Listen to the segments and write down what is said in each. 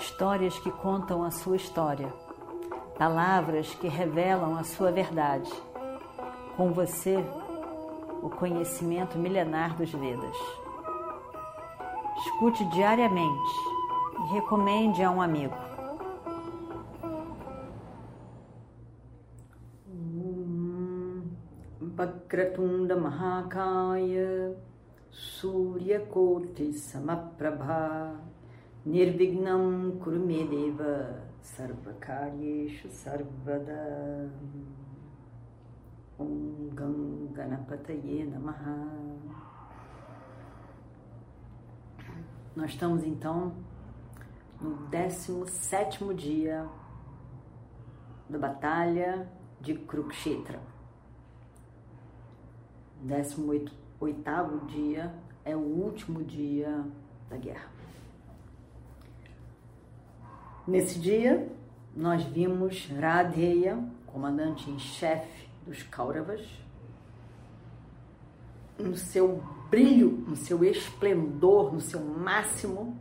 Histórias que contam a sua história. Palavras que revelam a sua verdade. Com você, o conhecimento milenar dos Vedas. Escute diariamente e recomende a um amigo. Mahakaya Suryakoti Samaprabha Nirvignam Kurumedeva Sarvakaryeshu Sarvada Om Gam Namaha Nós estamos então no 17 dia da Batalha de Kurukshetra. 18 oitavo dia é o último dia da guerra. Nesse dia, nós vimos Radheya, comandante em chefe dos Kauravas, no seu brilho, no seu esplendor, no seu máximo,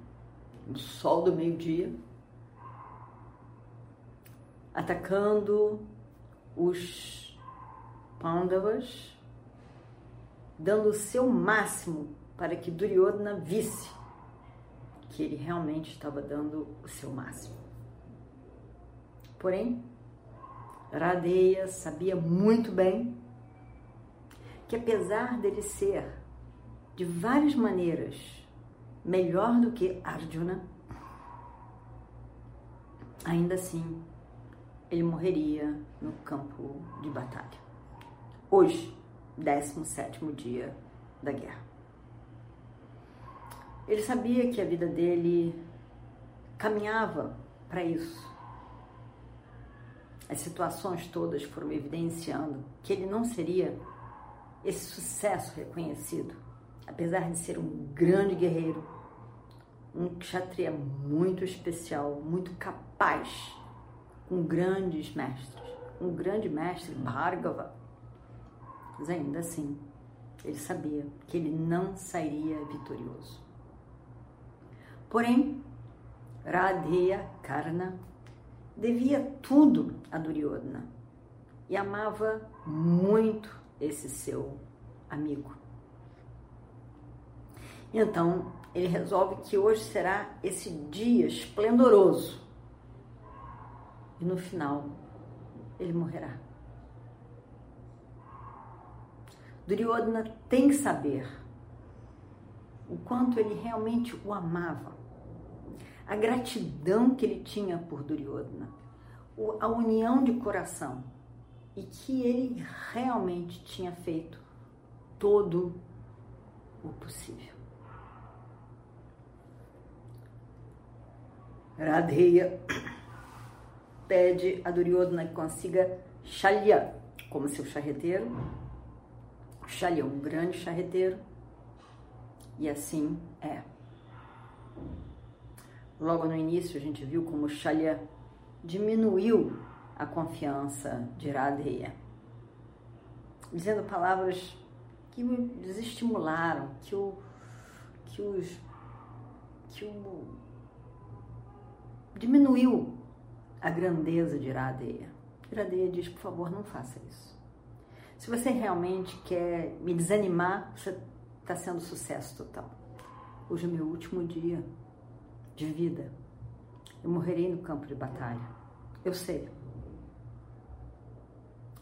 no sol do meio-dia, atacando os Pandavas, dando o seu máximo para que Duryodhana visse que ele realmente estava dando o seu máximo. Porém, Radeya sabia muito bem que apesar dele ser de várias maneiras melhor do que Arjuna, ainda assim ele morreria no campo de batalha. Hoje, 17 dia da guerra. Ele sabia que a vida dele caminhava para isso. As situações todas foram evidenciando que ele não seria esse sucesso reconhecido, apesar de ser um grande guerreiro, um kshatriya muito especial, muito capaz, com grandes mestres, um grande mestre, Bhargava, mas ainda assim, ele sabia que ele não sairia vitorioso. Porém, Radheya Karna devia tudo a Duryodhana e amava muito esse seu amigo. Então, ele resolve que hoje será esse dia esplendoroso e no final ele morrerá. Duryodhana tem que saber o quanto ele realmente o amava, a gratidão que ele tinha por Duryodhana, a união de coração e que ele realmente tinha feito todo o possível. Radheya pede a Duryodhana que consiga Shalya como seu charreteiro Xalha um grande charreteiro, e assim é. Logo no início a gente viu como Xalha diminuiu a confiança de Radheya, dizendo palavras que o desestimularam, que o que os que o diminuiu a grandeza de Radheya. Radheya diz, por favor, não faça isso. Se você realmente quer me desanimar, você está sendo sucesso total. Hoje é meu último dia de vida. Eu morrerei no campo de batalha. Eu sei.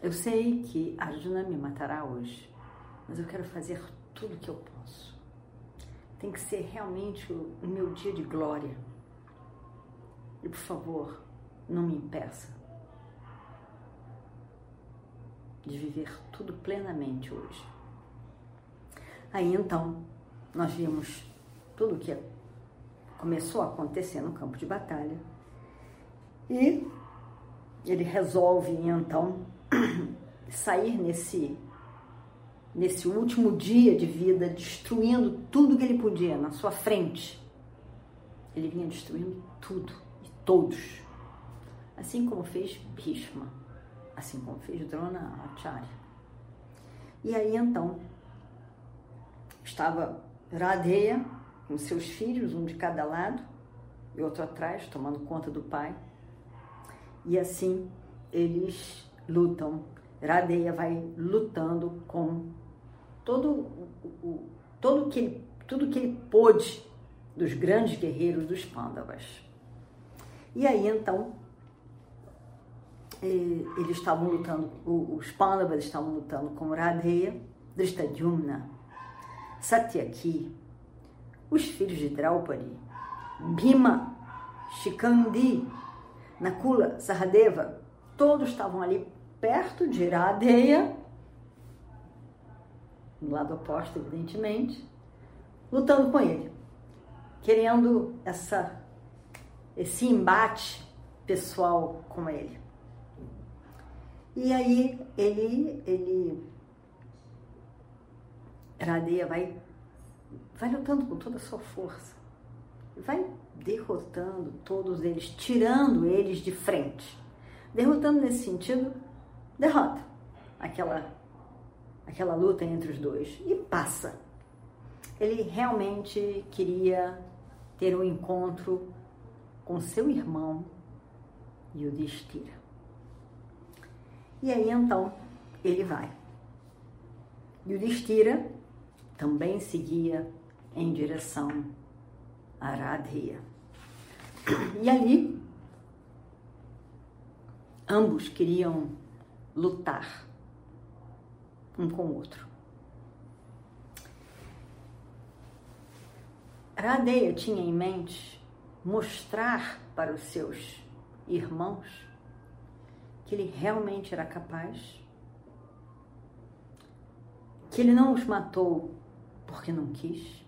Eu sei que Arjuna me matará hoje, mas eu quero fazer tudo o que eu posso. Tem que ser realmente o meu dia de glória. E por favor, não me impeça de viver tudo plenamente hoje. Aí então, nós vimos tudo o que começou a acontecer no campo de batalha e ele resolve então sair nesse nesse último dia de vida destruindo tudo que ele podia na sua frente. Ele vinha destruindo tudo e todos, assim como fez Bhishma assim como fez Drona Acharya. E aí então estava Radeya com seus filhos, um de cada lado, e outro atrás, tomando conta do pai. E assim eles lutam. Radeya vai lutando com todo o, todo que ele, tudo que ele pôde dos grandes guerreiros dos Pandavas. E aí então eles estavam lutando, os Pandavas estavam lutando com Radeya, Drishtadyumna, Satyaki, os filhos de Draupadi, Bhima, Shikandi, Nakula, Sahadeva, todos estavam ali perto de Radeya, do lado oposto, evidentemente, lutando com ele, querendo essa, esse embate pessoal com ele. E aí ele, ele, Radeia vai, vai lutando com toda a sua força, vai derrotando todos eles, tirando eles de frente. Derrotando nesse sentido, derrota aquela, aquela luta entre os dois e passa. Ele realmente queria ter um encontro com seu irmão Yudhishthira. E aí então ele vai. E o Destira também seguia em direção a Radheya. E ali, ambos queriam lutar um com o outro. Radeia tinha em mente mostrar para os seus irmãos que ele realmente era capaz, que ele não os matou porque não quis.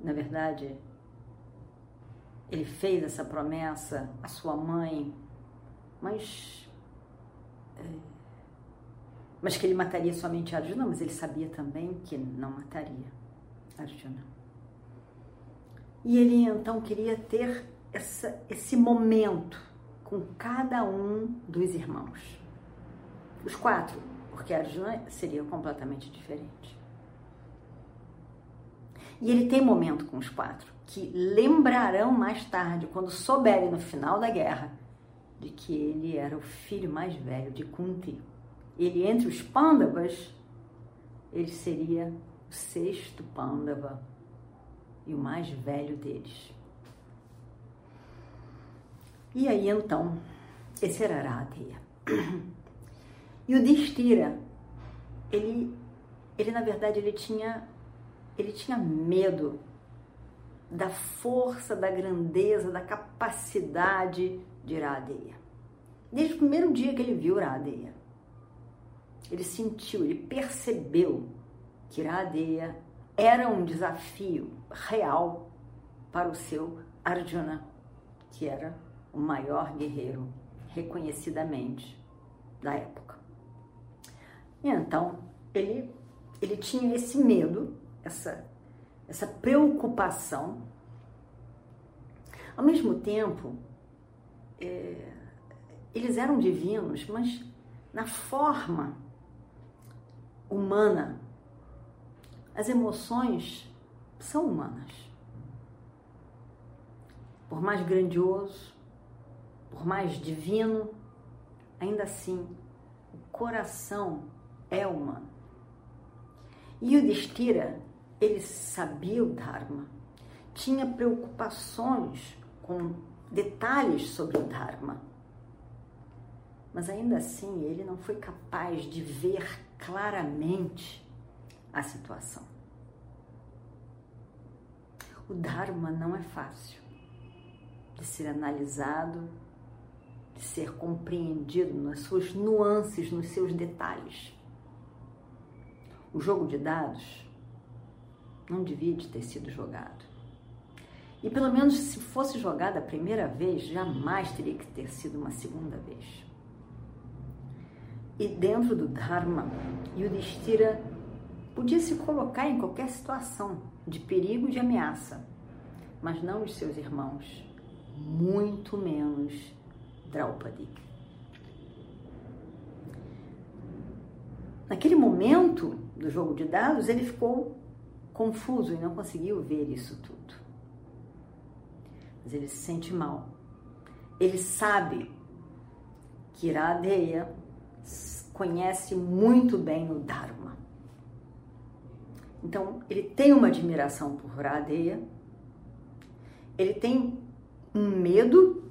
Na verdade, ele fez essa promessa à sua mãe, mas. É, mas que ele mataria somente Arjuna, mas ele sabia também que não mataria Arjuna. E ele então queria ter essa, esse momento com cada um dos irmãos. Os quatro, porque Arjuna seria completamente diferente. E ele tem momento com os quatro, que lembrarão mais tarde, quando souberem no final da guerra, de que ele era o filho mais velho de Kunti. Ele, entre os Pandavas, ele seria o sexto Pandava e o mais velho deles. E aí então, esse era Aratheya. E o Distira, ele, ele na verdade, ele tinha, ele tinha medo da força, da grandeza, da capacidade de Iradeia. Desde o primeiro dia que ele viu Iradeia, ele sentiu, ele percebeu que Iradeia era um desafio real para o seu Arjuna, que era o maior guerreiro reconhecidamente da época. E então ele, ele tinha esse medo, essa, essa preocupação. Ao mesmo tempo, é, eles eram divinos, mas na forma humana, as emoções são humanas. Por mais grandioso, por mais divino, ainda assim, o coração é humano. E o Destira, ele sabia o Dharma, tinha preocupações com detalhes sobre o Dharma. Mas ainda assim, ele não foi capaz de ver claramente a situação. O Dharma não é fácil de ser analisado de ser compreendido nas suas nuances, nos seus detalhes. O jogo de dados não devia de ter sido jogado. E pelo menos se fosse jogado a primeira vez, jamais teria que ter sido uma segunda vez. E dentro do Dharma, Yudhishthira podia se colocar em qualquer situação de perigo e de ameaça, mas não os seus irmãos, muito menos Draupadi. Naquele momento do jogo de dados, ele ficou confuso e não conseguiu ver isso tudo. mas ele se sente mal. Ele sabe que Iradeya conhece muito bem o Dharma. Então, ele tem uma admiração por Radeya, ele tem um medo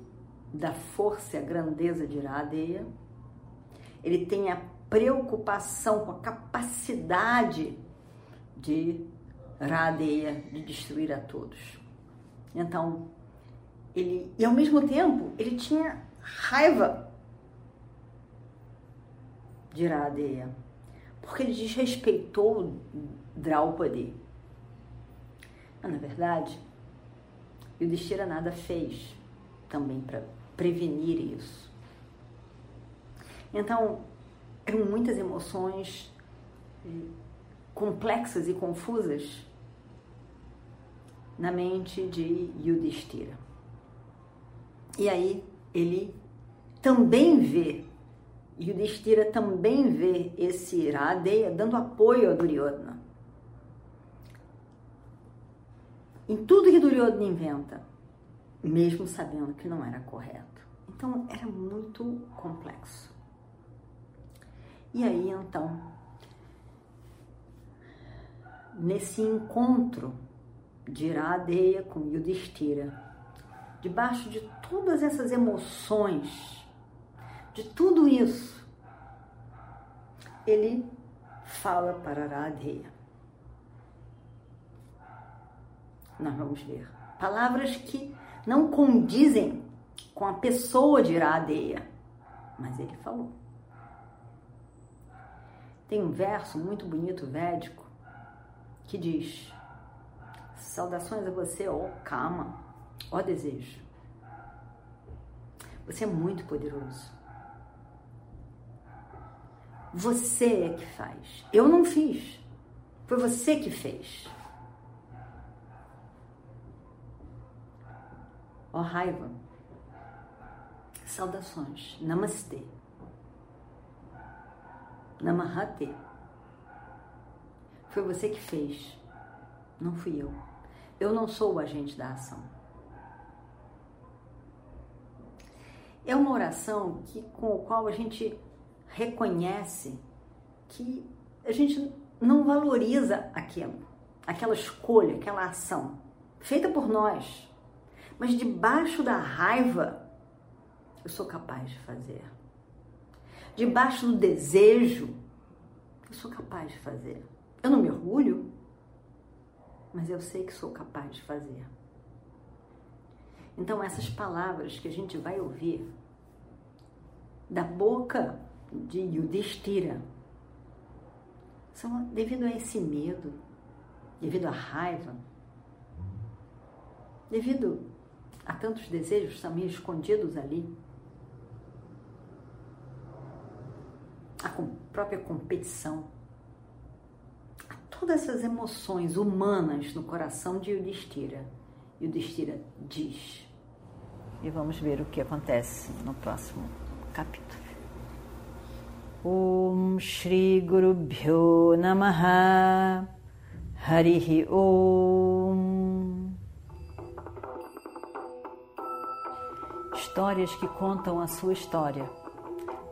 da força e a grandeza de Radeya, ele tem a preocupação com a capacidade de Radeya de destruir a todos. Então, ele, e ao mesmo tempo, ele tinha raiva de Iradeya, porque ele desrespeitou Draupadi. Mas, na verdade, Yudhishthira nada fez também para prevenir isso. Então, eram muitas emoções eh, complexas e confusas na mente de Yudhishthira. E aí ele também vê o Destira também vê esse Iradeya dando apoio a Duryodhana. Em tudo que Duryodhana inventa, mesmo sabendo que não era correto. Então era muito complexo. E aí então, nesse encontro de Iradeya com Yudhishthira, debaixo de todas essas emoções de tudo isso, ele fala para Radheya. Nós vamos ver. Palavras que não condizem com a pessoa de Radheya, mas ele falou. Tem um verso muito bonito védico que diz: Saudações a você, ó Kama, ó desejo. Você é muito poderoso. Você é que faz. Eu não fiz. Foi você que fez. Ó raiva. Saudações. Namastê. Namahate. Foi você que fez. Não fui eu. Eu não sou o agente da ação. É uma oração que, com a qual a gente reconhece que a gente não valoriza aquilo, aquela escolha, aquela ação feita por nós, mas debaixo da raiva eu sou capaz de fazer. Debaixo do desejo eu sou capaz de fazer. Eu não me orgulho, mas eu sei que sou capaz de fazer. Então essas palavras que a gente vai ouvir da boca de Yudhishthira são devido a esse medo, devido à raiva, devido a tantos desejos também escondidos ali, a própria competição, a todas essas emoções humanas no coração de Yudhishthira. Yudhishthira diz. E vamos ver o que acontece no próximo capítulo. Om Shri Guru Bhyo Namaha Om Histórias que contam a sua história,